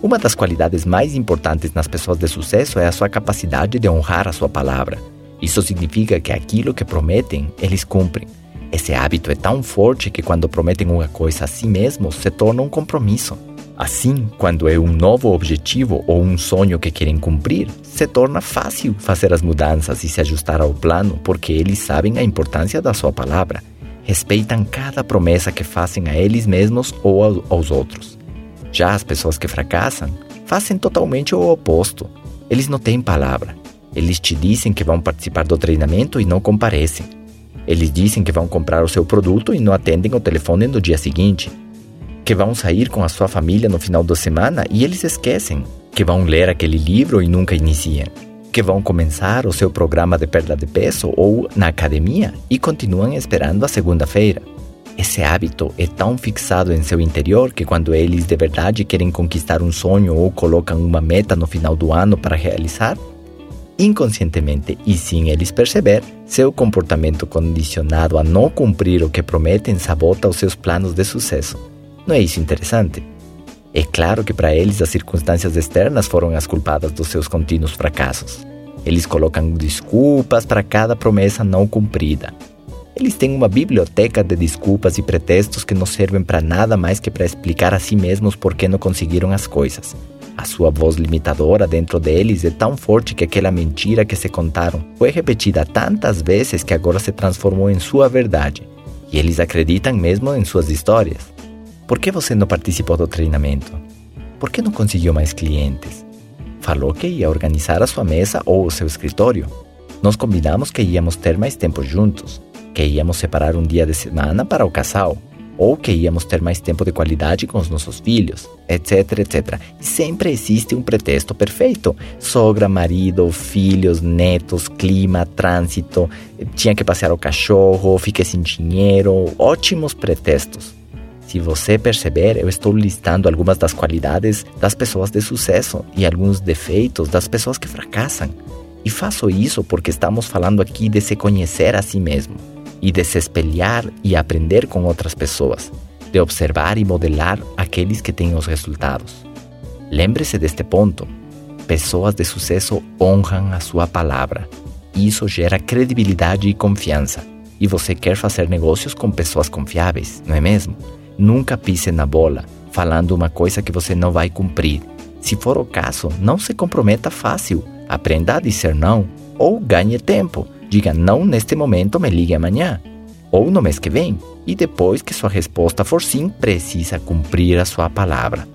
Uma das qualidades mais importantes nas pessoas de sucesso é a sua capacidade de honrar a sua palavra. Isso significa que aquilo que prometem, eles cumprem. Esse hábito é tão forte que quando prometem uma coisa a si mesmos, se torna um compromisso. Assim, quando é um novo objetivo ou um sonho que querem cumprir, se torna fácil fazer as mudanças e se ajustar ao plano, porque eles sabem a importância da sua palavra. Respeitam cada promessa que fazem a eles mesmos ou aos outros. Já as pessoas que fracassam fazem totalmente o oposto. Eles não têm palavra. Eles te dizem que vão participar do treinamento e não comparecem. Eles dizem que vão comprar o seu produto e não atendem o telefone no dia seguinte. Que vão sair com a sua família no final da semana e eles esquecem. Que vão ler aquele livro e nunca iniciam. Que vão começar o seu programa de perda de peso ou na academia e continuam esperando a segunda-feira. Esse hábito é tão fixado em seu interior que quando eles de verdade querem conquistar um sonho ou colocam uma meta no final do ano para realizar, inconscientemente e sem eles perceber, seu comportamento condicionado a não cumprir o que prometem sabota os seus planos de sucesso. Não é isso interessante? É claro que para eles as circunstâncias externas foram as culpadas dos seus contínuos fracassos. Eles colocam desculpas para cada promessa não cumprida. Eles têm uma biblioteca de desculpas e pretextos que não servem para nada mais que para explicar a si mesmos por que não conseguiram as coisas. A sua voz limitadora dentro deles é tão forte que aquela mentira que se contaram foi repetida tantas vezes que agora se transformou em sua verdade. E eles acreditam mesmo em suas histórias. Por que você não participou do treinamento? Por que não conseguiu mais clientes? Falou que ia organizar a sua mesa ou o seu escritório. Nós combinamos que íamos ter mais tempo juntos, que íamos separar um dia de semana para o casal ou que íamos ter mais tempo de qualidade com os nossos filhos, etc, etc. Sempre existe um pretexto perfeito. Sogra, marido, filhos, netos, clima, trânsito, tinha que passear o cachorro, fiquei sem dinheiro, ótimos pretextos. Se você perceber, eu estou listando algumas das qualidades das pessoas de sucesso e alguns defeitos das pessoas que fracassam. E faço isso porque estamos falando aqui de se conhecer a si mesmo e de se espelhar e aprender com outras pessoas, de observar e modelar aqueles que têm os resultados. Lembre-se deste ponto. Pessoas de sucesso honram a sua palavra. Isso gera credibilidade e confiança. E você quer fazer negócios com pessoas confiáveis, não é mesmo? Nunca pise na bola, falando uma coisa que você não vai cumprir. Se for o caso, não se comprometa fácil. Aprenda a dizer não ou ganhe tempo Diga não neste momento, me ligue amanhã. Ou no mês que vem. E depois que sua resposta for sim, precisa cumprir a sua palavra.